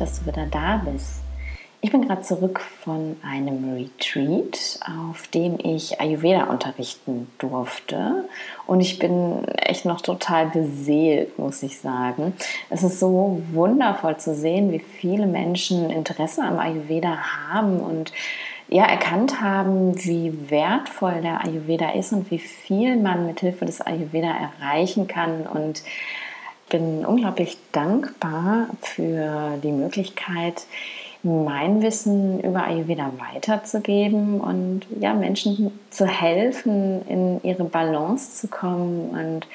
dass du wieder da bist. Ich bin gerade zurück von einem Retreat, auf dem ich Ayurveda unterrichten durfte. Und ich bin echt noch total beseelt, muss ich sagen. Es ist so wundervoll zu sehen, wie viele Menschen Interesse am Ayurveda haben und ja, erkannt haben, wie wertvoll der Ayurveda ist und wie viel man mit Hilfe des Ayurveda erreichen kann. Und bin unglaublich dankbar für die Möglichkeit, mein Wissen über Ayurveda weiterzugeben und ja, Menschen zu helfen, in ihre Balance zu kommen. Und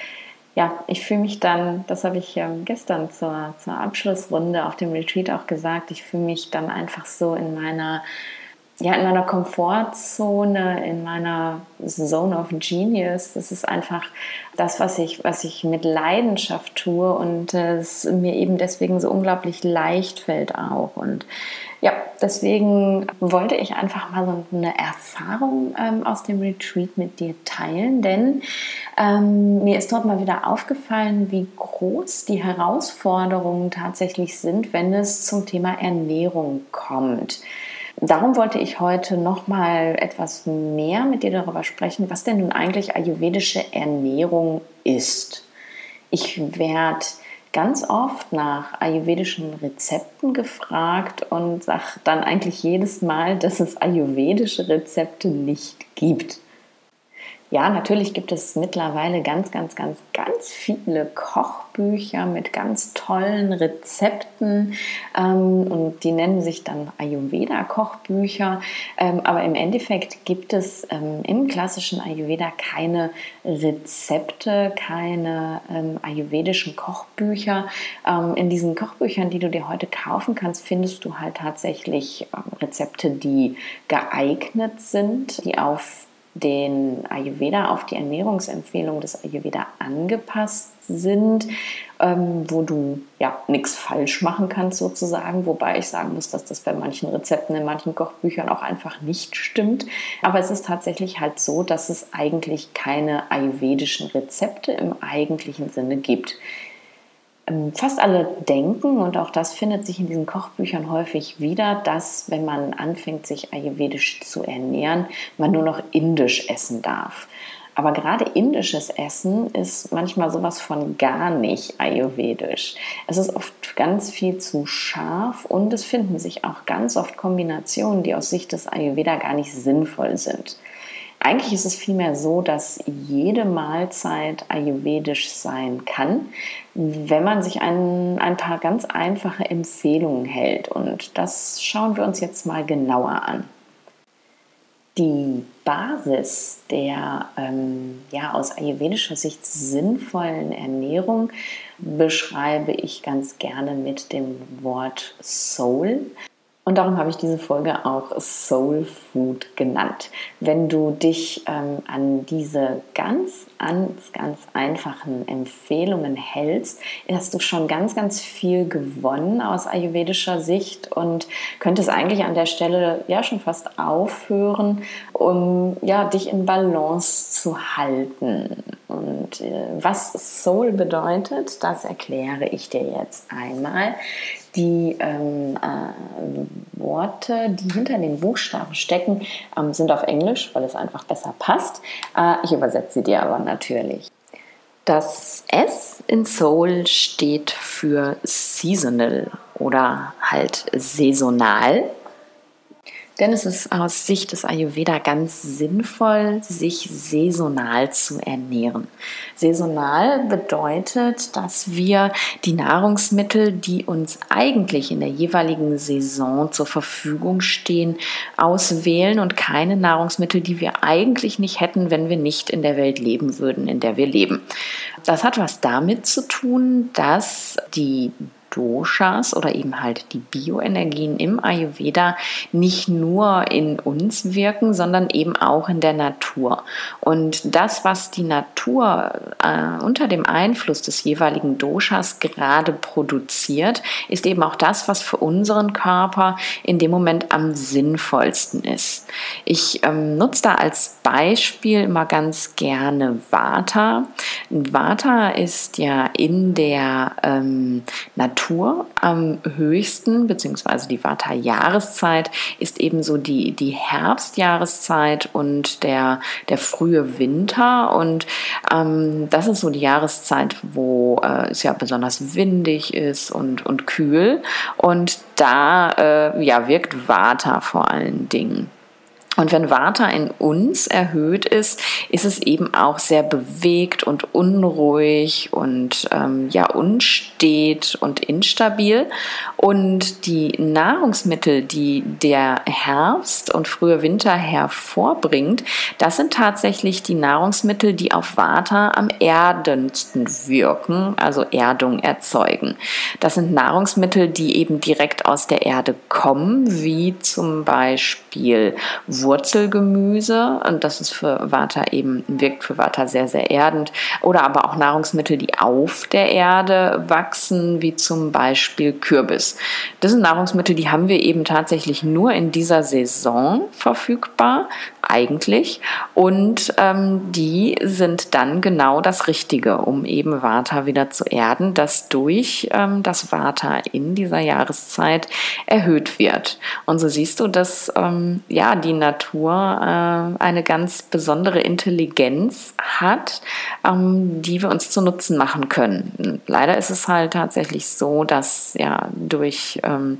ja, ich fühle mich dann, das habe ich gestern zur, zur Abschlussrunde auf dem Retreat auch gesagt, ich fühle mich dann einfach so in meiner ja, in meiner Komfortzone, in meiner Zone of Genius. Das ist einfach das, was ich, was ich mit Leidenschaft tue und es mir eben deswegen so unglaublich leicht fällt auch. Und ja, deswegen wollte ich einfach mal so eine Erfahrung ähm, aus dem Retreat mit dir teilen, denn ähm, mir ist dort mal wieder aufgefallen, wie groß die Herausforderungen tatsächlich sind, wenn es zum Thema Ernährung kommt. Darum wollte ich heute noch mal etwas mehr mit dir darüber sprechen, was denn nun eigentlich ayurvedische Ernährung ist. Ich werde ganz oft nach ayurvedischen Rezepten gefragt und sage dann eigentlich jedes Mal, dass es ayurvedische Rezepte nicht gibt. Ja, natürlich gibt es mittlerweile ganz, ganz, ganz, ganz viele Kochbücher mit ganz tollen Rezepten ähm, und die nennen sich dann Ayurveda-Kochbücher. Ähm, aber im Endeffekt gibt es ähm, im klassischen Ayurveda keine Rezepte, keine ähm, ayurvedischen Kochbücher. Ähm, in diesen Kochbüchern, die du dir heute kaufen kannst, findest du halt tatsächlich ähm, Rezepte, die geeignet sind, die auf den Ayurveda auf die Ernährungsempfehlung des Ayurveda angepasst sind, ähm, wo du ja nichts falsch machen kannst sozusagen, wobei ich sagen muss, dass das bei manchen Rezepten in manchen Kochbüchern auch einfach nicht stimmt. Aber es ist tatsächlich halt so, dass es eigentlich keine ayurvedischen Rezepte im eigentlichen Sinne gibt. Ähm, fast alle denken, und auch das findet sich in diesen Kochbüchern häufig wieder, dass wenn man anfängt, sich ayurvedisch zu ernähren, man nur noch indisch essen darf. Aber gerade indisches Essen ist manchmal sowas von gar nicht ayurvedisch. Es ist oft ganz viel zu scharf und es finden sich auch ganz oft Kombinationen, die aus Sicht des Ayurveda gar nicht sinnvoll sind. Eigentlich ist es vielmehr so, dass jede Mahlzeit ayurvedisch sein kann, wenn man sich ein, ein paar ganz einfache Empfehlungen hält. Und das schauen wir uns jetzt mal genauer an. Die Basis der ähm, ja, aus ayurvedischer Sicht sinnvollen Ernährung beschreibe ich ganz gerne mit dem Wort Soul. Und darum habe ich diese Folge auch Soul Food genannt. Wenn du dich ähm, an diese ganz, ganz, ganz einfachen Empfehlungen hältst, hast du schon ganz, ganz viel gewonnen aus ayurvedischer Sicht und könntest eigentlich an der Stelle ja schon fast aufhören, um ja, dich in Balance zu halten. Und äh, was Soul bedeutet, das erkläre ich dir jetzt einmal die ähm, äh, Worte, die hinter den Buchstaben stecken, ähm, sind auf Englisch, weil es einfach besser passt. Äh, ich übersetze sie dir aber natürlich. Das S in Soul steht für seasonal oder halt saisonal. Denn es ist aus Sicht des Ayurveda ganz sinnvoll, sich saisonal zu ernähren. Saisonal bedeutet, dass wir die Nahrungsmittel, die uns eigentlich in der jeweiligen Saison zur Verfügung stehen, auswählen und keine Nahrungsmittel, die wir eigentlich nicht hätten, wenn wir nicht in der Welt leben würden, in der wir leben. Das hat was damit zu tun, dass die Doshas oder eben halt die Bioenergien im Ayurveda nicht nur in uns wirken, sondern eben auch in der Natur. Und das, was die Natur äh, unter dem Einfluss des jeweiligen Doshas gerade produziert, ist eben auch das, was für unseren Körper in dem Moment am sinnvollsten ist. Ich ähm, nutze da als Beispiel immer ganz gerne Vata. Vata ist ja in der ähm, Natur Natur am höchsten, beziehungsweise die Vata-Jahreszeit ist ebenso die, die Herbstjahreszeit und der, der frühe Winter. Und ähm, das ist so die Jahreszeit, wo äh, es ja besonders windig ist und, und kühl. Und da äh, ja, wirkt Vata vor allen Dingen. Und wenn Vata in uns erhöht ist, ist es eben auch sehr bewegt und unruhig und ähm, ja unstet und instabil. Und die Nahrungsmittel, die der Herbst und frühe Winter hervorbringt, das sind tatsächlich die Nahrungsmittel, die auf Vata am erdendsten wirken, also Erdung erzeugen. Das sind Nahrungsmittel, die eben direkt aus der Erde kommen, wie zum Beispiel Wurzelgemüse und das ist für Vata eben, wirkt für Vata sehr, sehr erdend. Oder aber auch Nahrungsmittel, die auf der Erde wachsen, wie zum Beispiel Kürbis. Das sind Nahrungsmittel, die haben wir eben tatsächlich nur in dieser Saison verfügbar eigentlich. Und ähm, die sind dann genau das Richtige, um eben Vata wieder zu erden, das durch ähm, das Vata in dieser Jahreszeit erhöht wird. Und so siehst du, dass ähm, ja die Natur äh, eine ganz besondere Intelligenz hat, ähm, die wir uns zu Nutzen machen können. Leider ist es halt tatsächlich so, dass ja durch ähm,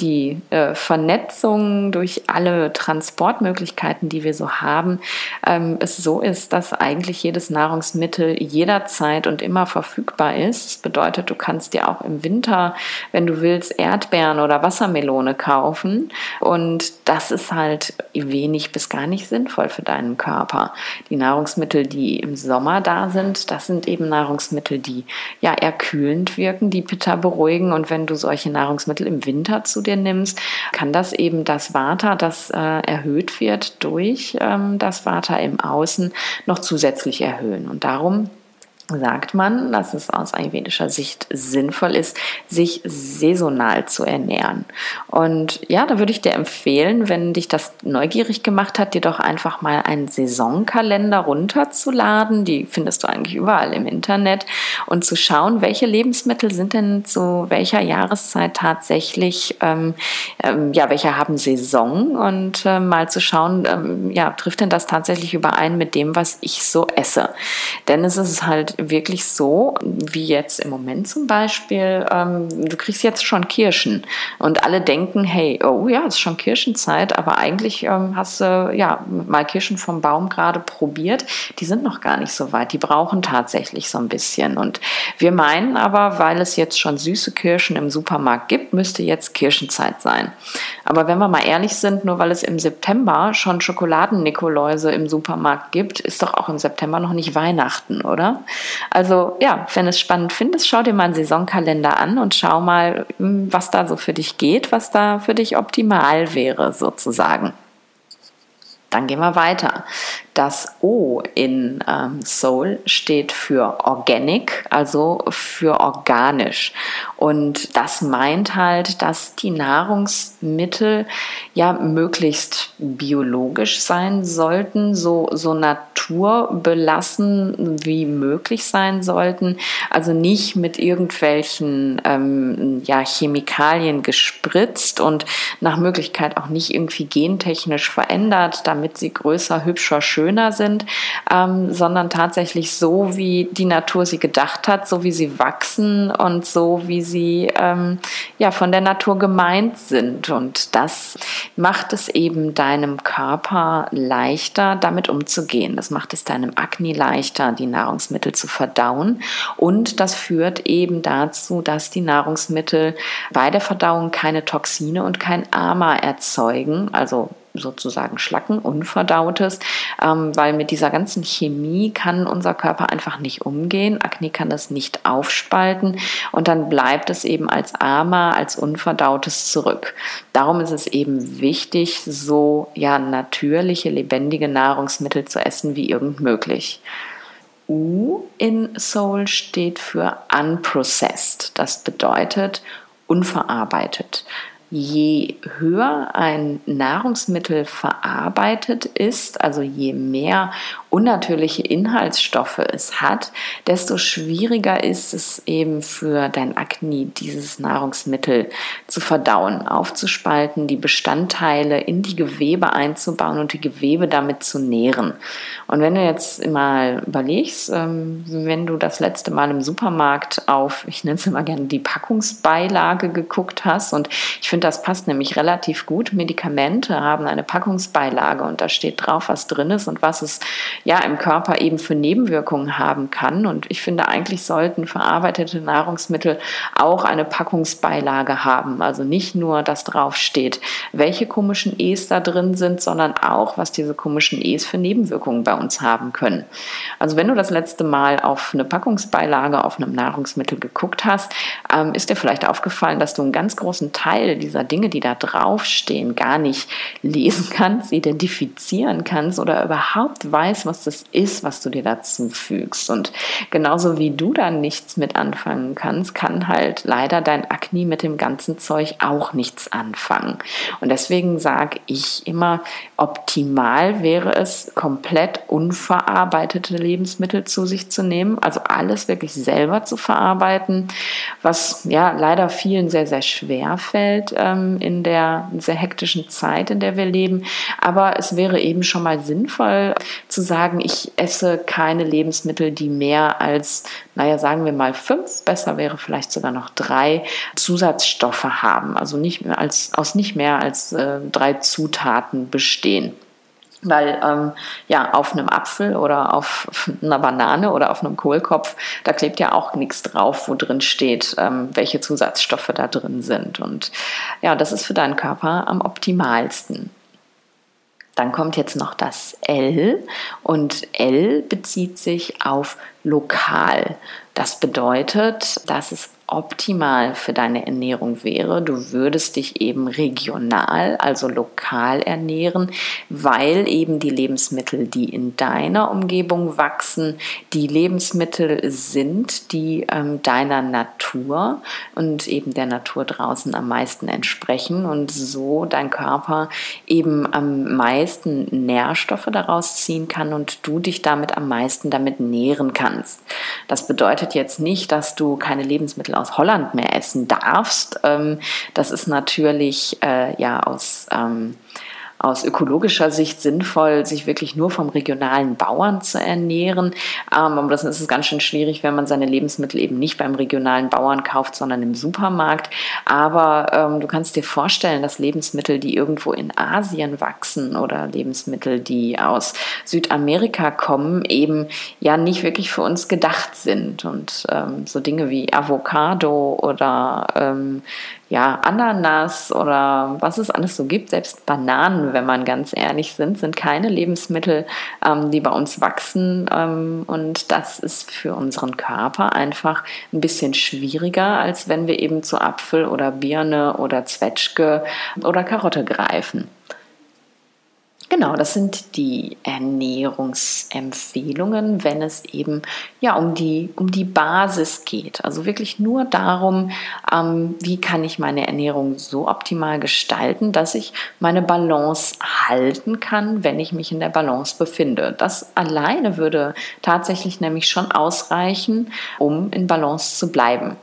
die äh, Vernetzung, durch alle Transportmöglichkeiten, die wir so haben, ähm, es so ist, dass eigentlich jedes Nahrungsmittel jederzeit und immer verfügbar ist. Das bedeutet, du kannst dir auch im Winter, wenn du willst, Erdbeeren oder Wassermelone kaufen. Und das ist halt wenig bis gar nicht sinnvoll für deinen Körper. Die Nahrungsmittel, die im Sommer da sind, das sind eben Nahrungsmittel, die ja eher wirken, die Pitta beruhigen. Und wenn du solche Nahrungsmittel im Winter zu dir nimmst, kann das eben das Vata, das äh, erhöht wird durch ähm, das Vata im Außen, noch zusätzlich erhöhen. Und darum sagt man, dass es aus ayurvedischer Sicht sinnvoll ist, sich saisonal zu ernähren. Und ja, da würde ich dir empfehlen, wenn dich das neugierig gemacht hat, dir doch einfach mal einen Saisonkalender runterzuladen. Die findest du eigentlich überall im Internet und zu schauen, welche Lebensmittel sind denn zu welcher Jahreszeit tatsächlich, ähm, ähm, ja, welche haben Saison und äh, mal zu schauen, ähm, ja, trifft denn das tatsächlich überein mit dem, was ich so esse? Denn es ist halt wirklich so, wie jetzt im Moment zum Beispiel, ähm, du kriegst jetzt schon Kirschen und alle denken, hey, oh ja, es ist schon Kirschenzeit, aber eigentlich ähm, hast du ja mal Kirschen vom Baum gerade probiert. Die sind noch gar nicht so weit. Die brauchen tatsächlich so ein bisschen. Und wir meinen aber, weil es jetzt schon süße Kirschen im Supermarkt gibt, müsste jetzt Kirschenzeit sein. Aber wenn wir mal ehrlich sind, nur weil es im September schon Schokoladen-Nikoläuse im Supermarkt gibt, ist doch auch im September noch nicht Weihnachten, oder? Also ja, wenn du es spannend findest, schau dir mal einen Saisonkalender an und schau mal, hm, was da so für dich geht, was da für dich optimal wäre sozusagen. Dann gehen wir weiter. Das O in ähm, Soul steht für Organic, also für organisch. Und das meint halt, dass die Nahrungsmittel ja möglichst biologisch sein sollten, so, so naturbelassen wie möglich sein sollten. Also nicht mit irgendwelchen ähm, ja, Chemikalien gespritzt und nach Möglichkeit auch nicht irgendwie gentechnisch verändert, damit sie größer, hübscher, schöner schöner sind, ähm, sondern tatsächlich so, wie die Natur sie gedacht hat, so wie sie wachsen und so, wie sie ähm, ja von der Natur gemeint sind. Und das macht es eben deinem Körper leichter, damit umzugehen. Das macht es deinem Akne leichter, die Nahrungsmittel zu verdauen. Und das führt eben dazu, dass die Nahrungsmittel bei der Verdauung keine Toxine und kein Ama erzeugen, also sozusagen Schlacken, Unverdautes, ähm, weil mit dieser ganzen Chemie kann unser Körper einfach nicht umgehen. Akne kann das nicht aufspalten und dann bleibt es eben als Ama, als Unverdautes zurück. Darum ist es eben wichtig, so ja natürliche, lebendige Nahrungsmittel zu essen wie irgend möglich. U in Soul steht für unprocessed. Das bedeutet unverarbeitet je höher ein Nahrungsmittel verarbeitet ist, also je mehr unnatürliche Inhaltsstoffe es hat, desto schwieriger ist es eben für dein Akne, dieses Nahrungsmittel zu verdauen, aufzuspalten, die Bestandteile in die Gewebe einzubauen und die Gewebe damit zu nähren. Und wenn du jetzt mal überlegst, ähm, wenn du das letzte Mal im Supermarkt auf, ich nenne es immer gerne die Packungsbeilage geguckt hast, und ich finde, das passt nämlich relativ gut. Medikamente haben eine Packungsbeilage und da steht drauf, was drin ist und was es ja im Körper eben für Nebenwirkungen haben kann. Und ich finde, eigentlich sollten verarbeitete Nahrungsmittel auch eine Packungsbeilage haben. Also nicht nur, dass drauf steht, welche komischen E's da drin sind, sondern auch, was diese komischen E's für Nebenwirkungen bei uns haben können. Also wenn du das letzte Mal auf eine Packungsbeilage auf einem Nahrungsmittel geguckt hast, ähm, ist dir vielleicht aufgefallen, dass du einen ganz großen Teil dieser Dinge, die da draufstehen, gar nicht lesen kannst, identifizieren kannst oder überhaupt weißt, was das ist, was du dir dazu fügst. Und genauso wie du da nichts mit anfangen kannst, kann halt leider dein Akne mit dem ganzen Zeug auch nichts anfangen. Und deswegen sage ich immer, optimal wäre es, komplett unverarbeitete Lebensmittel zu sich zu nehmen, also alles wirklich selber zu verarbeiten, was ja leider vielen sehr, sehr schwer fällt ähm, in der sehr hektischen Zeit, in der wir leben. Aber es wäre eben schon mal sinnvoll zu sagen, ich esse keine Lebensmittel, die mehr als, naja, sagen wir mal fünf, besser wäre vielleicht sogar noch drei Zusatzstoffe haben, also nicht mehr als, aus nicht mehr als äh, drei Zutaten bestehen. Weil ähm, ja, auf einem Apfel oder auf einer Banane oder auf einem Kohlkopf, da klebt ja auch nichts drauf, wo drin steht, ähm, welche Zusatzstoffe da drin sind. Und ja, das ist für deinen Körper am optimalsten. Dann kommt jetzt noch das L und L bezieht sich auf lokal. Das bedeutet, dass es optimal für deine Ernährung wäre. Du würdest dich eben regional, also lokal ernähren, weil eben die Lebensmittel, die in deiner Umgebung wachsen, die Lebensmittel sind, die ähm, deiner Natur und eben der Natur draußen am meisten entsprechen und so dein Körper eben am meisten Nährstoffe daraus ziehen kann und du dich damit am meisten damit nähren kannst. Das bedeutet jetzt nicht, dass du keine Lebensmittel aus Holland mehr essen darfst. Ähm, das ist natürlich äh, ja aus ähm, aus ökologischer Sicht sinnvoll, sich wirklich nur vom regionalen Bauern zu ernähren. Ähm, aber das ist ganz schön schwierig, wenn man seine Lebensmittel eben nicht beim regionalen Bauern kauft, sondern im Supermarkt. Aber ähm, du kannst dir vorstellen, dass Lebensmittel, die irgendwo in Asien wachsen oder Lebensmittel, die aus Südamerika kommen, eben ja nicht wirklich für uns gedacht sind. Und ähm, so Dinge wie Avocado oder ähm, ja, Ananas oder was es alles so gibt, selbst Bananen, wenn man ganz ehrlich sind, sind keine Lebensmittel, ähm, die bei uns wachsen. Ähm, und das ist für unseren Körper einfach ein bisschen schwieriger, als wenn wir eben zu Apfel oder Birne oder Zwetschge oder Karotte greifen. Genau, das sind die Ernährungsempfehlungen, wenn es eben ja um die, um die Basis geht. Also wirklich nur darum, ähm, wie kann ich meine Ernährung so optimal gestalten, dass ich meine Balance halten kann, wenn ich mich in der Balance befinde. Das alleine würde tatsächlich nämlich schon ausreichen, um in Balance zu bleiben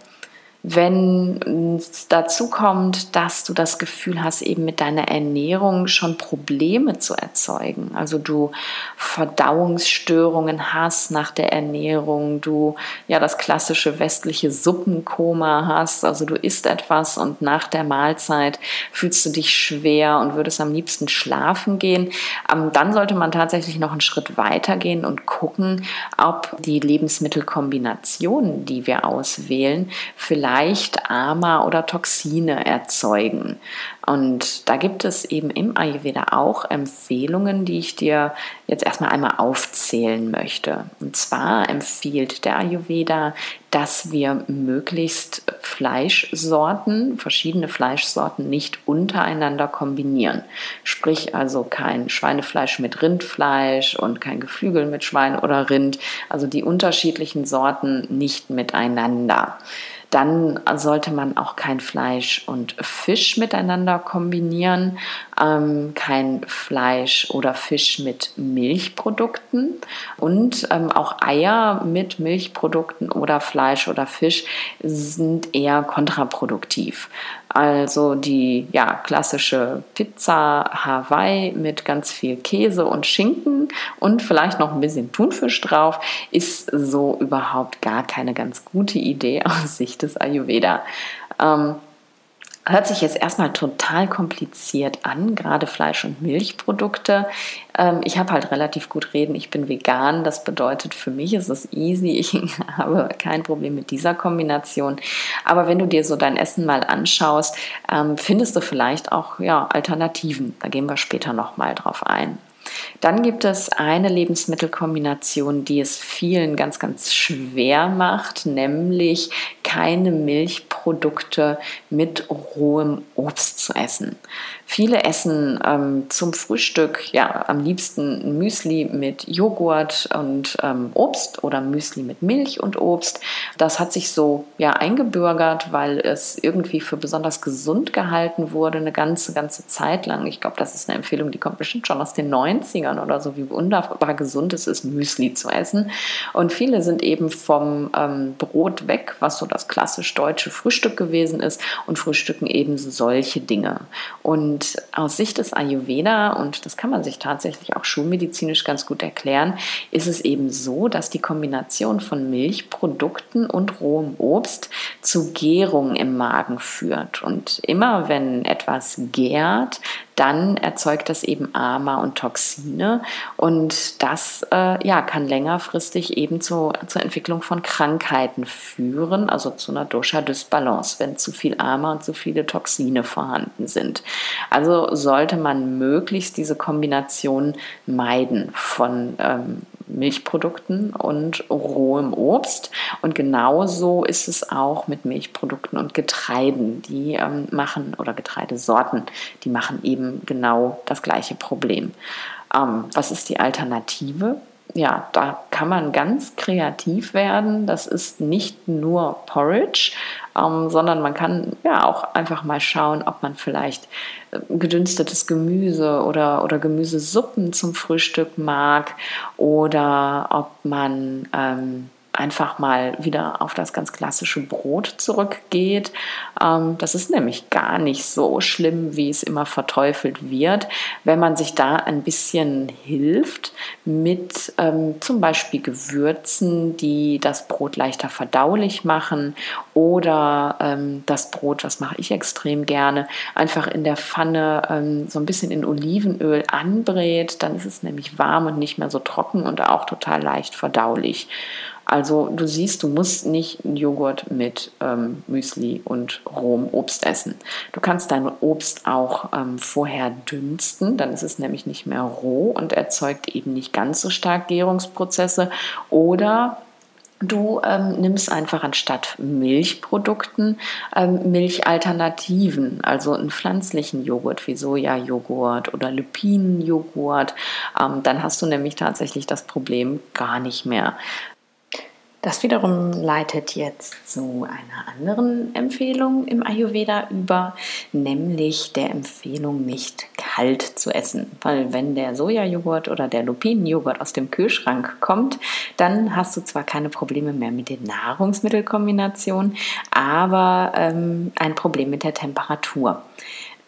wenn es dazu kommt, dass du das Gefühl hast, eben mit deiner Ernährung schon Probleme zu erzeugen, also du Verdauungsstörungen hast nach der Ernährung, du ja das klassische westliche Suppenkoma hast, also du isst etwas und nach der Mahlzeit fühlst du dich schwer und würdest am liebsten schlafen gehen, ähm, dann sollte man tatsächlich noch einen Schritt weiter gehen und gucken, ob die Lebensmittelkombinationen, die wir auswählen, vielleicht leicht Ama oder Toxine erzeugen. Und da gibt es eben im Ayurveda auch Empfehlungen, die ich dir jetzt erstmal einmal aufzählen möchte. Und zwar empfiehlt der Ayurveda, dass wir möglichst Fleischsorten, verschiedene Fleischsorten nicht untereinander kombinieren. Sprich also kein Schweinefleisch mit Rindfleisch und kein Geflügel mit Schwein oder Rind, also die unterschiedlichen Sorten nicht miteinander. Dann sollte man auch kein Fleisch und Fisch miteinander kombinieren. Ähm, kein Fleisch oder Fisch mit Milchprodukten und ähm, auch Eier mit Milchprodukten oder Fleisch oder Fisch sind eher kontraproduktiv. Also die ja, klassische Pizza Hawaii mit ganz viel Käse und Schinken und vielleicht noch ein bisschen Thunfisch drauf ist so überhaupt gar keine ganz gute Idee aus Sicht des Ayurveda. Ähm, Hört sich jetzt erstmal total kompliziert an, gerade Fleisch- und Milchprodukte. Ähm, ich habe halt relativ gut reden, ich bin vegan. Das bedeutet, für mich ist es easy. Ich habe kein Problem mit dieser Kombination. Aber wenn du dir so dein Essen mal anschaust, ähm, findest du vielleicht auch ja, Alternativen. Da gehen wir später nochmal drauf ein. Dann gibt es eine Lebensmittelkombination, die es vielen ganz, ganz schwer macht, nämlich keine Milchprodukte mit rohem Obst zu essen. Viele essen ähm, zum Frühstück ja am liebsten Müsli mit Joghurt und ähm, Obst oder Müsli mit Milch und Obst. Das hat sich so ja eingebürgert, weil es irgendwie für besonders gesund gehalten wurde eine ganze ganze Zeit lang. Ich glaube, das ist eine Empfehlung, die kommt bestimmt schon aus den 90ern oder so, wie wunderbar gesund es ist, Müsli zu essen. Und viele sind eben vom ähm, Brot weg, was so das klassisch deutsche Frühstück gewesen ist, und frühstücken eben solche Dinge. Und und aus Sicht des Ayurveda, und das kann man sich tatsächlich auch schulmedizinisch ganz gut erklären, ist es eben so, dass die Kombination von Milchprodukten und rohem Obst zu Gärung im Magen führt. Und immer wenn etwas gärt, dann erzeugt das eben Ama und Toxine und das äh, ja, kann längerfristig eben zu, zur Entwicklung von Krankheiten führen, also zu einer Dosha-Dysbalance, wenn zu viel Ama und zu viele Toxine vorhanden sind. Also sollte man möglichst diese Kombination meiden von ähm, Milchprodukten und rohem Obst. Und genauso ist es auch mit Milchprodukten und Getreiden. Die ähm, machen, oder Getreidesorten, die machen eben genau das gleiche Problem. Ähm, was ist die Alternative? Ja, da kann man ganz kreativ werden. Das ist nicht nur Porridge, ähm, sondern man kann ja auch einfach mal schauen, ob man vielleicht äh, gedünstetes Gemüse oder, oder Gemüsesuppen zum Frühstück mag oder ob man ähm, einfach mal wieder auf das ganz klassische Brot zurückgeht. Ähm, das ist nämlich gar nicht so schlimm, wie es immer verteufelt wird, wenn man sich da ein bisschen hilft mit ähm, zum Beispiel Gewürzen, die das Brot leichter verdaulich machen oder ähm, das Brot, das mache ich extrem gerne, einfach in der Pfanne so ein bisschen in Olivenöl anbrät. Dann ist es nämlich warm und nicht mehr so trocken und auch total leicht verdaulich. Also du siehst, du musst nicht Joghurt mit ähm, Müsli und rohem Obst essen. Du kannst dein Obst auch ähm, vorher dünsten, dann ist es nämlich nicht mehr roh und erzeugt eben nicht ganz so stark Gärungsprozesse. Oder Du ähm, nimmst einfach anstatt Milchprodukten ähm, Milchalternativen, also einen pflanzlichen Joghurt wie Sojajoghurt oder Lupinenjoghurt. Ähm, dann hast du nämlich tatsächlich das Problem gar nicht mehr. Das wiederum leitet jetzt zu einer anderen Empfehlung im Ayurveda über, nämlich der Empfehlung, nicht kalt zu essen. Weil wenn der Sojajoghurt oder der Lupinenjoghurt aus dem Kühlschrank kommt, dann hast du zwar keine Probleme mehr mit den Nahrungsmittelkombinationen, aber ähm, ein Problem mit der Temperatur.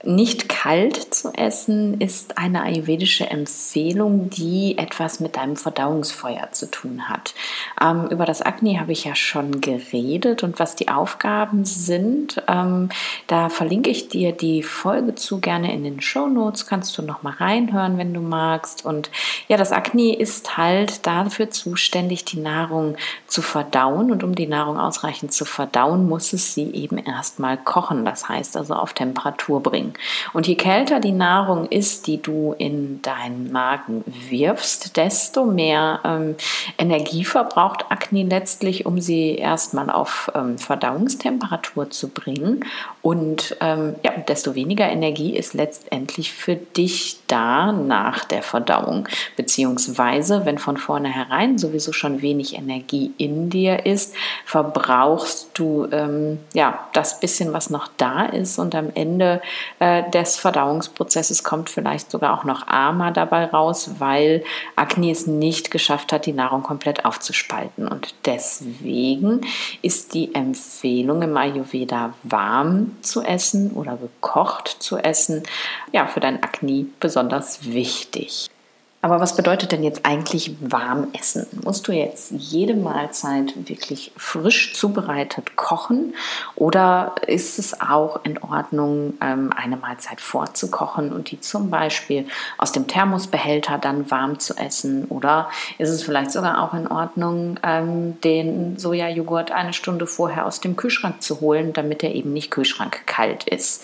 Nicht kalt zu essen ist eine ayurvedische Empfehlung, die etwas mit deinem Verdauungsfeuer zu tun hat. Ähm, über das Agni habe ich ja schon geredet und was die Aufgaben sind, ähm, da verlinke ich dir die Folge zu gerne in den Show Notes. Kannst du noch mal reinhören, wenn du magst. Und ja, das Agni ist halt dafür zuständig, die Nahrung zu verdauen. Und um die Nahrung ausreichend zu verdauen, muss es sie eben erstmal kochen. Das heißt also auf Temperatur bringen. Und je kälter die Nahrung ist, die du in deinen Magen wirfst, desto mehr ähm, Energie verbraucht Akne letztlich, um sie erstmal auf ähm, Verdauungstemperatur zu bringen. Und ähm, ja, desto weniger Energie ist letztendlich für dich da nach der Verdauung. Beziehungsweise, wenn von vornherein sowieso schon wenig Energie in dir ist, verbrauchst du ähm, ja das bisschen, was noch da ist und am Ende äh, des Verdauungsprozesses kommt vielleicht sogar auch noch Ama dabei raus, weil Akne es nicht geschafft hat, die Nahrung komplett aufzuspalten. Und deswegen ist die Empfehlung im Ayurveda warm zu essen oder gekocht zu essen, ja, für dein Akne besonders wichtig. Aber was bedeutet denn jetzt eigentlich warm essen? Musst du jetzt jede Mahlzeit wirklich frisch zubereitet kochen oder ist es auch in Ordnung, ähm, eine Mahlzeit vorzukochen und die zum Beispiel aus dem Thermosbehälter dann warm zu essen? Oder ist es vielleicht sogar auch in Ordnung, ähm, den Sojajoghurt eine Stunde vorher aus dem Kühlschrank zu holen, damit er eben nicht kühlschrankkalt ist?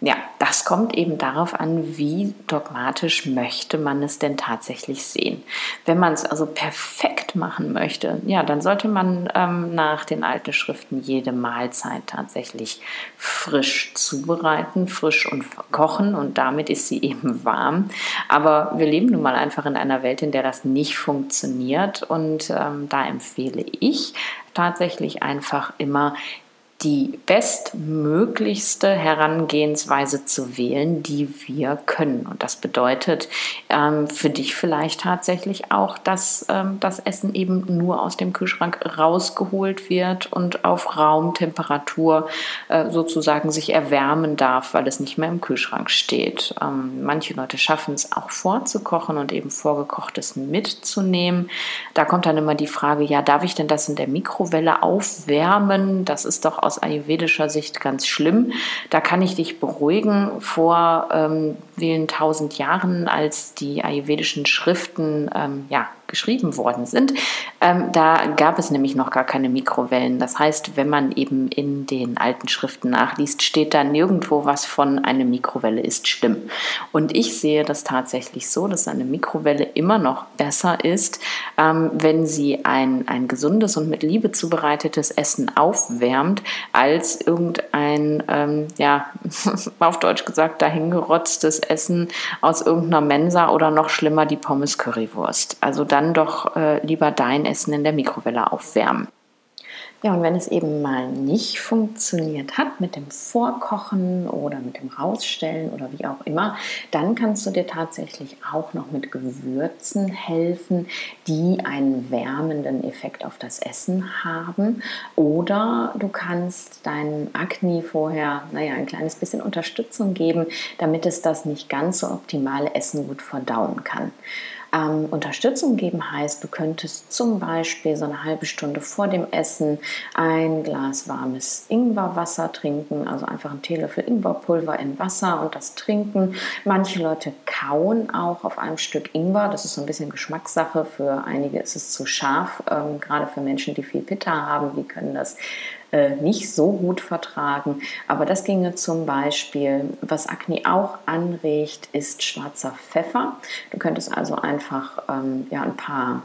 Ja, das kommt eben darauf an, wie dogmatisch möchte man es denn tatsächlich sehen. Wenn man es also perfekt machen möchte, ja, dann sollte man ähm, nach den alten Schriften jede Mahlzeit tatsächlich frisch zubereiten, frisch und kochen und damit ist sie eben warm. Aber wir leben nun mal einfach in einer Welt, in der das nicht funktioniert und ähm, da empfehle ich tatsächlich einfach immer die bestmöglichste Herangehensweise zu wählen, die wir können. Und das bedeutet ähm, für dich vielleicht tatsächlich auch, dass ähm, das Essen eben nur aus dem Kühlschrank rausgeholt wird und auf Raumtemperatur äh, sozusagen sich erwärmen darf, weil es nicht mehr im Kühlschrank steht. Ähm, manche Leute schaffen es auch vorzukochen und eben vorgekochtes mitzunehmen. Da kommt dann immer die Frage, ja, darf ich denn das in der Mikrowelle aufwärmen? Das ist doch aus ayurvedischer Sicht ganz schlimm. Da kann ich dich beruhigen. Vor ähm, vielen tausend Jahren, als die ayurvedischen Schriften ähm, ja, geschrieben worden sind. Ähm, da gab es nämlich noch gar keine Mikrowellen. Das heißt, wenn man eben in den alten Schriften nachliest, steht da nirgendwo was von eine Mikrowelle ist schlimm. Und ich sehe das tatsächlich so, dass eine Mikrowelle immer noch besser ist, ähm, wenn sie ein, ein gesundes und mit Liebe zubereitetes Essen aufwärmt, als irgendein, ähm, ja, auf Deutsch gesagt, dahingerotztes Essen aus irgendeiner Mensa oder noch schlimmer die Pommes Currywurst. Also da dann doch äh, lieber dein Essen in der Mikrowelle aufwärmen. Ja, und wenn es eben mal nicht funktioniert hat mit dem Vorkochen oder mit dem Rausstellen oder wie auch immer, dann kannst du dir tatsächlich auch noch mit Gewürzen helfen, die einen wärmenden Effekt auf das Essen haben. Oder du kannst deinem Akne vorher, naja, ein kleines bisschen Unterstützung geben, damit es das nicht ganz so optimale Essen gut verdauen kann. Ähm, Unterstützung geben heißt, du könntest zum Beispiel so eine halbe Stunde vor dem Essen ein Glas warmes Ingwerwasser trinken, also einfach einen Teelöffel Ingwerpulver in Wasser und das trinken. Manche Leute kauen auch auf einem Stück Ingwer, das ist so ein bisschen Geschmackssache. Für einige ist es zu scharf, ähm, gerade für Menschen, die viel Pitta haben, die können das äh, nicht so gut vertragen. Aber das ginge zum Beispiel, was Akne auch anregt, ist schwarzer Pfeffer. Du könntest also einfach ähm, ja, ein paar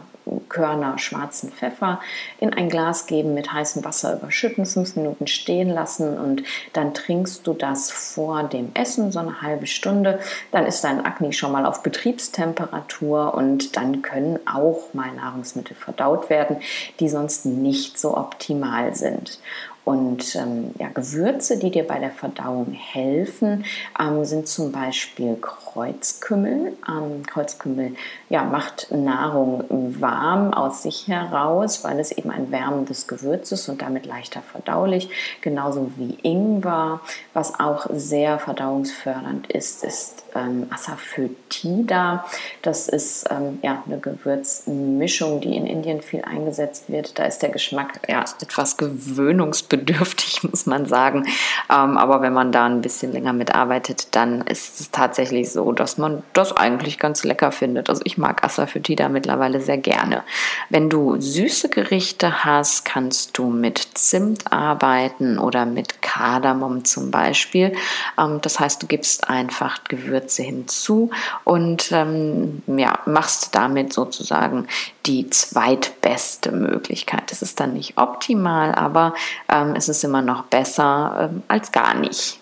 Körner schwarzen Pfeffer in ein Glas geben, mit heißem Wasser überschütten, fünf Minuten stehen lassen und dann trinkst du das vor dem Essen, so eine halbe Stunde. Dann ist dein Akne schon mal auf Betriebstemperatur und dann können auch mal Nahrungsmittel verdaut werden, die sonst nicht so optimal sind. Und ähm, ja, Gewürze, die dir bei der Verdauung helfen, ähm, sind zum Beispiel Kreuzkümmel. Ähm, Kreuzkümmel ja, macht Nahrung warm aus sich heraus, weil es eben ein wärmendes Gewürz ist und damit leichter verdaulich. Genauso wie Ingwer, was auch sehr verdauungsfördernd ist, ist ähm, Asafoetida. Das ist ähm, ja, eine Gewürzmischung, die in Indien viel eingesetzt wird. Da ist der Geschmack ja, etwas gewöhnungsbedürftig bedürftig, muss man sagen. Ähm, aber wenn man da ein bisschen länger mitarbeitet, dann ist es tatsächlich so, dass man das eigentlich ganz lecker findet. Also ich mag Asafoetida mittlerweile sehr gerne. Wenn du süße Gerichte hast, kannst du mit Zimt arbeiten oder mit Kardamom zum Beispiel. Ähm, das heißt, du gibst einfach Gewürze hinzu und ähm, ja, machst damit sozusagen die zweitbeste Möglichkeit. Es ist dann nicht optimal, aber ähm, es ist immer noch besser ähm, als gar nicht.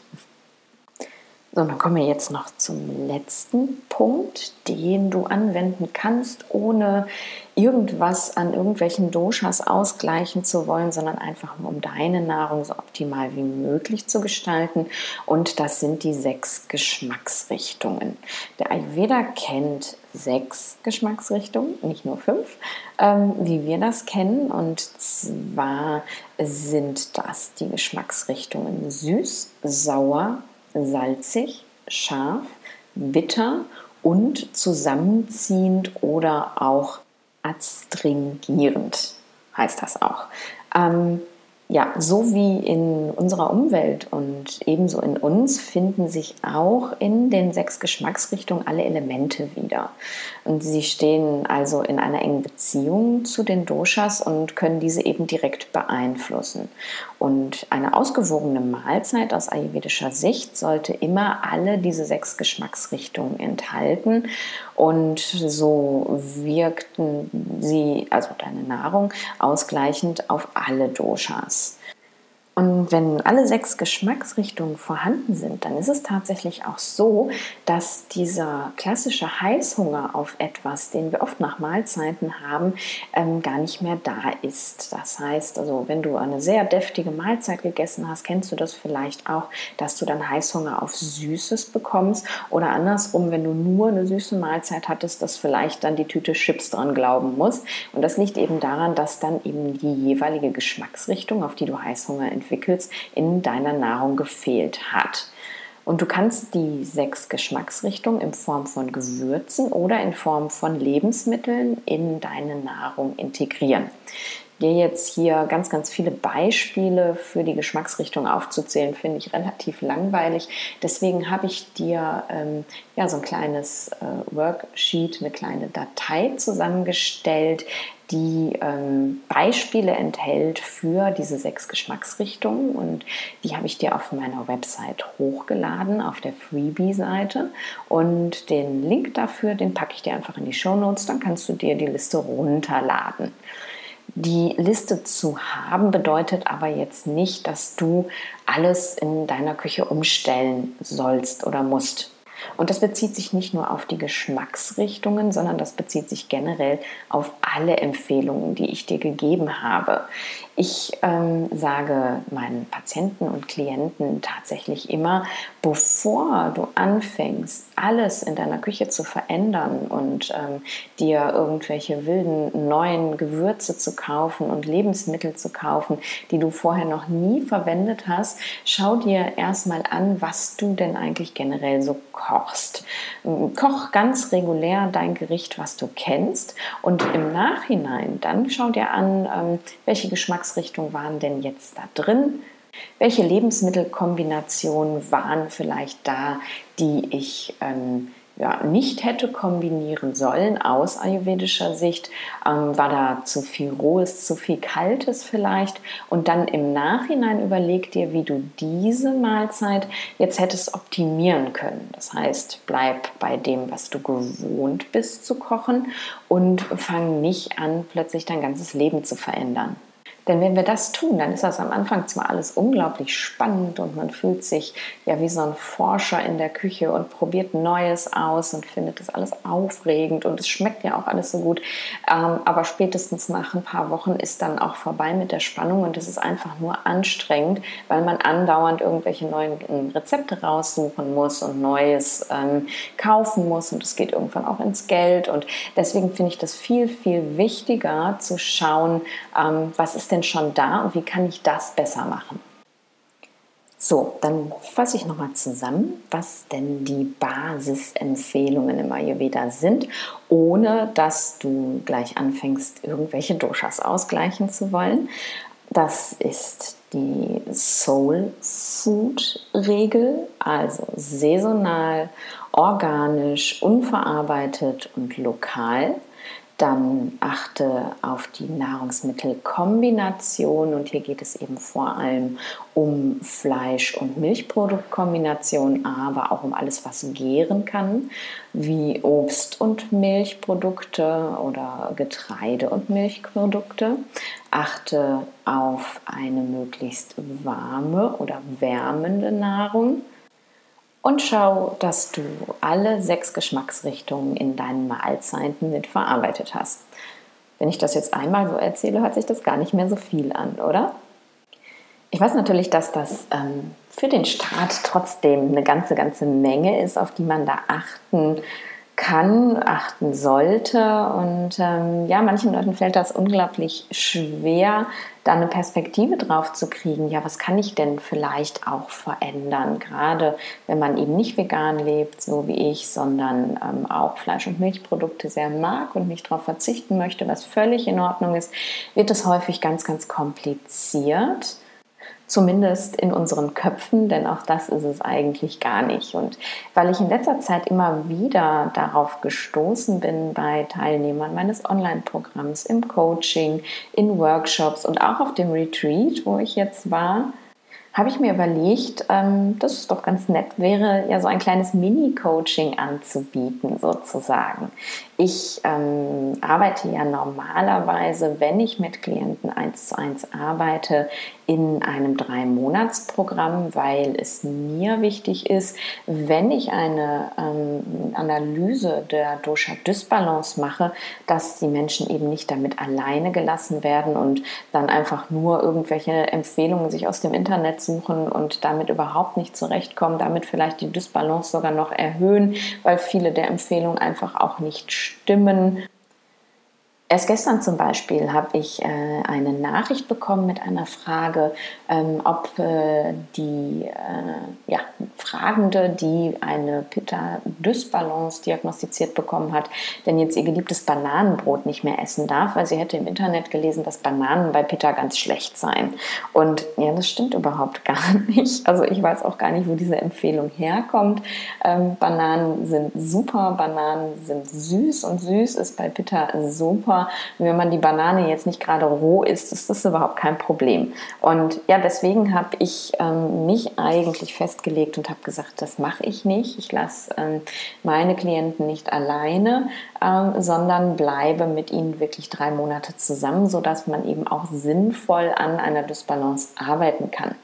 So, dann kommen wir jetzt noch zum letzten Punkt, den du anwenden kannst, ohne irgendwas an irgendwelchen Doshas ausgleichen zu wollen, sondern einfach um deine Nahrung so optimal wie möglich zu gestalten. Und das sind die sechs Geschmacksrichtungen. Der Ayurveda kennt sechs Geschmacksrichtungen, nicht nur fünf, ähm, wie wir das kennen. Und zwar sind das die Geschmacksrichtungen süß, sauer, salzig, scharf, bitter und zusammenziehend oder auch adstringierend heißt das auch. Ähm, ja, so wie in unserer Umwelt und ebenso in uns finden sich auch in den sechs Geschmacksrichtungen alle Elemente wieder. Und sie stehen also in einer engen Beziehung zu den Doshas und können diese eben direkt beeinflussen. Und eine ausgewogene Mahlzeit aus ayurvedischer Sicht sollte immer alle diese sechs Geschmacksrichtungen enthalten. Und so wirkten sie, also deine Nahrung, ausgleichend auf alle Doshas. Und wenn alle sechs Geschmacksrichtungen vorhanden sind, dann ist es tatsächlich auch so, dass dieser klassische Heißhunger auf etwas, den wir oft nach Mahlzeiten haben, ähm, gar nicht mehr da ist. Das heißt, also wenn du eine sehr deftige Mahlzeit gegessen hast, kennst du das vielleicht auch, dass du dann Heißhunger auf Süßes bekommst oder andersrum, wenn du nur eine süße Mahlzeit hattest, dass vielleicht dann die Tüte Chips dran glauben muss. Und das liegt eben daran, dass dann eben die jeweilige Geschmacksrichtung, auf die du Heißhunger entwickelst, in deiner Nahrung gefehlt hat. Und du kannst die sechs Geschmacksrichtungen in Form von Gewürzen oder in Form von Lebensmitteln in deine Nahrung integrieren. Gehe jetzt hier ganz, ganz viele Beispiele für die Geschmacksrichtung aufzuzählen, finde ich relativ langweilig. Deswegen habe ich dir ähm, ja, so ein kleines äh, Worksheet, eine kleine Datei zusammengestellt, die ähm, Beispiele enthält für diese sechs Geschmacksrichtungen und die habe ich dir auf meiner Website hochgeladen, auf der Freebie-Seite und den Link dafür, den packe ich dir einfach in die Show Notes, dann kannst du dir die Liste runterladen. Die Liste zu haben bedeutet aber jetzt nicht, dass du alles in deiner Küche umstellen sollst oder musst. Und das bezieht sich nicht nur auf die Geschmacksrichtungen, sondern das bezieht sich generell auf alle Empfehlungen, die ich dir gegeben habe. Ich ähm, sage meinen Patienten und Klienten tatsächlich immer, bevor du anfängst, alles in deiner Küche zu verändern und ähm, dir irgendwelche wilden neuen Gewürze zu kaufen und Lebensmittel zu kaufen, die du vorher noch nie verwendet hast, schau dir erstmal an, was du denn eigentlich generell so kochst. Koch ganz regulär dein Gericht, was du kennst und im Nachhinein dann schau dir an, ähm, welche Geschmacksrichtungen waren denn jetzt da drin, welche Lebensmittelkombinationen waren vielleicht da, die ich ähm, ja, nicht hätte kombinieren sollen aus ayurvedischer Sicht. Ähm, war da zu viel Rohes, zu viel Kaltes vielleicht? Und dann im Nachhinein überleg dir, wie du diese Mahlzeit jetzt hättest optimieren können. Das heißt, bleib bei dem, was du gewohnt bist zu kochen und fang nicht an, plötzlich dein ganzes Leben zu verändern. Denn wenn wir das tun, dann ist das am Anfang zwar alles unglaublich spannend und man fühlt sich ja wie so ein Forscher in der Küche und probiert Neues aus und findet das alles aufregend und es schmeckt ja auch alles so gut. Ähm, aber spätestens nach ein paar Wochen ist dann auch vorbei mit der Spannung und es ist einfach nur anstrengend, weil man andauernd irgendwelche neuen ähm, Rezepte raussuchen muss und Neues ähm, kaufen muss und es geht irgendwann auch ins Geld und deswegen finde ich das viel, viel wichtiger zu schauen, was ist denn schon da und wie kann ich das besser machen? So, dann fasse ich nochmal zusammen, was denn die Basisempfehlungen im Ayurveda sind, ohne dass du gleich anfängst, irgendwelche Doshas ausgleichen zu wollen. Das ist die Soul Food Regel, also saisonal, organisch, unverarbeitet und lokal. Dann achte auf die Nahrungsmittelkombination und hier geht es eben vor allem um Fleisch- und Milchproduktkombination, aber auch um alles, was gären kann, wie Obst- und Milchprodukte oder Getreide- und Milchprodukte. Achte auf eine möglichst warme oder wärmende Nahrung Und schau, dass du alle sechs Geschmacksrichtungen in deinen Mahlzeiten mit verarbeitet hast. Wenn ich das jetzt einmal so erzähle, hört sich das gar nicht mehr so viel an, oder? Ich weiß natürlich, dass das ähm, für den Start trotzdem eine ganze, ganze Menge ist, auf die man da achten kann, achten sollte. Und ähm, ja, manchen Leuten fällt das unglaublich schwer, da eine Perspektive drauf zu kriegen. Ja, was kann ich denn vielleicht auch verändern? Gerade wenn man eben nicht vegan lebt, so wie ich, sondern ähm, auch Fleisch- und Milchprodukte sehr mag und nicht darauf verzichten möchte, was völlig in Ordnung ist, wird es häufig ganz, ganz kompliziert zumindest in unseren Köpfen, denn auch das ist es eigentlich gar nicht. Und weil ich in letzter Zeit immer wieder darauf gestoßen bin bei Teilnehmern meines Online-Programms, im Coaching, in Workshops und auch auf dem Retreat, wo ich jetzt war, habe ich mir überlegt, ähm, dass es doch ganz nett wäre, ja so ein kleines Mini-Coaching anzubieten, sozusagen. Ich ähm, arbeite ja normalerweise, wenn ich mit Klienten eins zu eins arbeite, in einem Drei-Monats-Programm, weil es mir wichtig ist, wenn ich eine ähm, Analyse der Dosha-Dysbalance mache, dass die Menschen eben nicht damit alleine gelassen werden und dann einfach nur irgendwelche Empfehlungen sich aus dem Internet suchen und damit überhaupt nicht zurechtkommen, damit vielleicht die Dysbalance sogar noch erhöhen, weil viele der Empfehlungen einfach auch nicht stimmen Erst gestern zum Beispiel habe ich äh, eine Nachricht bekommen mit einer Frage, ähm, ob äh, die äh, ja, Fragende, die eine Pitta-Dysbalance diagnostiziert bekommen hat, denn jetzt ihr geliebtes Bananenbrot nicht mehr essen darf, weil sie hätte im Internet gelesen, dass Bananen bei Pitta ganz schlecht seien. Und ja, das stimmt überhaupt gar nicht. Also ich weiß auch gar nicht, wo diese Empfehlung herkommt. Ähm, Bananen sind super, Bananen sind süß und süß ist bei Pitta super. Wenn man die Banane jetzt nicht gerade roh isst, ist das überhaupt kein Problem. Und ja, deswegen habe ich ähm, mich eigentlich festgelegt und habe gesagt, das mache ich nicht. Ich lasse ähm, meine Klienten nicht alleine, ähm, sondern bleibe mit ihnen wirklich drei Monate zusammen, sodass man eben auch sinnvoll an einer Dysbalance arbeiten kann.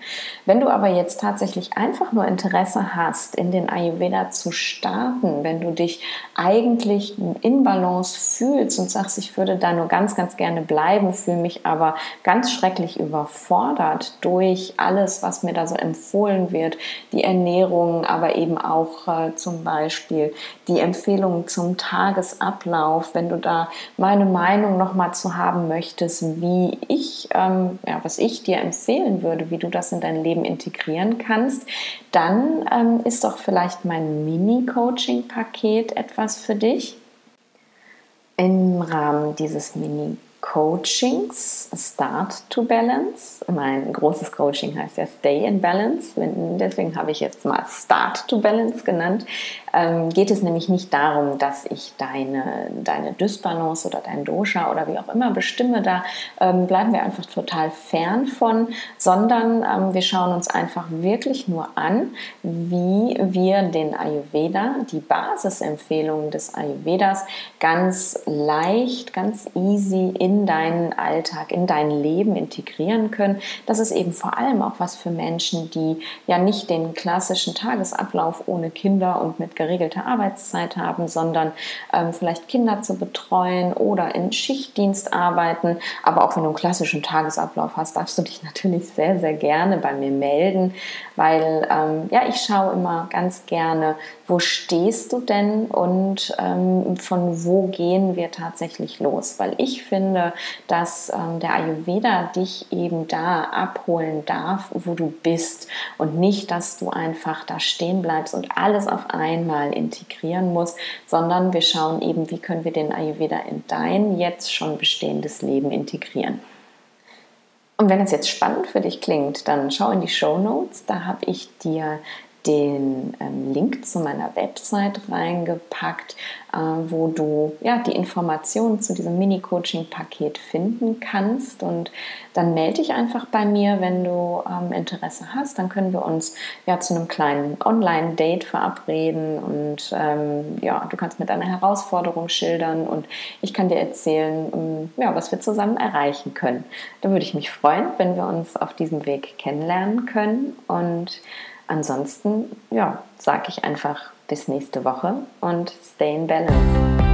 Wenn du aber jetzt tatsächlich einfach nur Interesse hast, in den Ayurveda zu starten, wenn du dich eigentlich in Balance fühlst und sagst, ich würde würde da nur ganz, ganz gerne bleiben, fühle mich aber ganz schrecklich überfordert durch alles, was mir da so empfohlen wird, die Ernährung, aber eben auch äh, zum Beispiel die Empfehlungen zum Tagesablauf, wenn du da meine Meinung nochmal zu haben möchtest, wie ich, ähm, ja, was ich dir empfehlen würde, wie du das in dein Leben integrieren kannst, dann ähm, ist doch vielleicht mein Mini-Coaching-Paket etwas für dich im Rahmen dieses Mini Coachings Start to Balance. Mein großes Coaching heißt ja Stay in Balance. Deswegen habe ich jetzt mal Start to Balance genannt. Ähm, geht es nämlich nicht darum, dass ich deine, deine Dysbalance oder dein Dosha oder wie auch immer bestimme. Da ähm, bleiben wir einfach total fern von, sondern ähm, wir schauen uns einfach wirklich nur an, wie wir den Ayurveda, die Basisempfehlungen des Ayurvedas ganz leicht, ganz easy in in deinen Alltag, in dein Leben integrieren können. Das ist eben vor allem auch was für Menschen, die ja nicht den klassischen Tagesablauf ohne Kinder und mit geregelter Arbeitszeit haben, sondern ähm, vielleicht Kinder zu betreuen oder in Schichtdienst arbeiten. Aber auch wenn du einen klassischen Tagesablauf hast, darfst du dich natürlich sehr, sehr gerne bei mir melden, weil ähm, ja, ich schaue immer ganz gerne, wo stehst du denn und ähm, von wo gehen wir tatsächlich los? Weil ich finde, dass ähm, der Ayurveda dich eben da abholen darf, wo du bist und nicht, dass du einfach da stehen bleibst und alles auf einmal integrieren musst, sondern wir schauen eben, wie können wir den Ayurveda in dein jetzt schon bestehendes Leben integrieren. Und wenn es jetzt spannend für dich klingt, dann schau in die Show Notes. Da habe ich dir den ähm, Link zu meiner Website reingepackt, äh, wo du ja die Informationen zu diesem Mini-Coaching-Paket finden kannst. Und dann melde dich einfach bei mir, wenn du ähm, Interesse hast. Dann können wir uns ja zu einem kleinen Online-Date verabreden und ähm, ja, du kannst mir deine Herausforderung schildern und ich kann dir erzählen, ähm, ja, was wir zusammen erreichen können. Da würde ich mich freuen, wenn wir uns auf diesem Weg kennenlernen können und ansonsten, ja, sage ich einfach bis nächste Woche und stay in balance.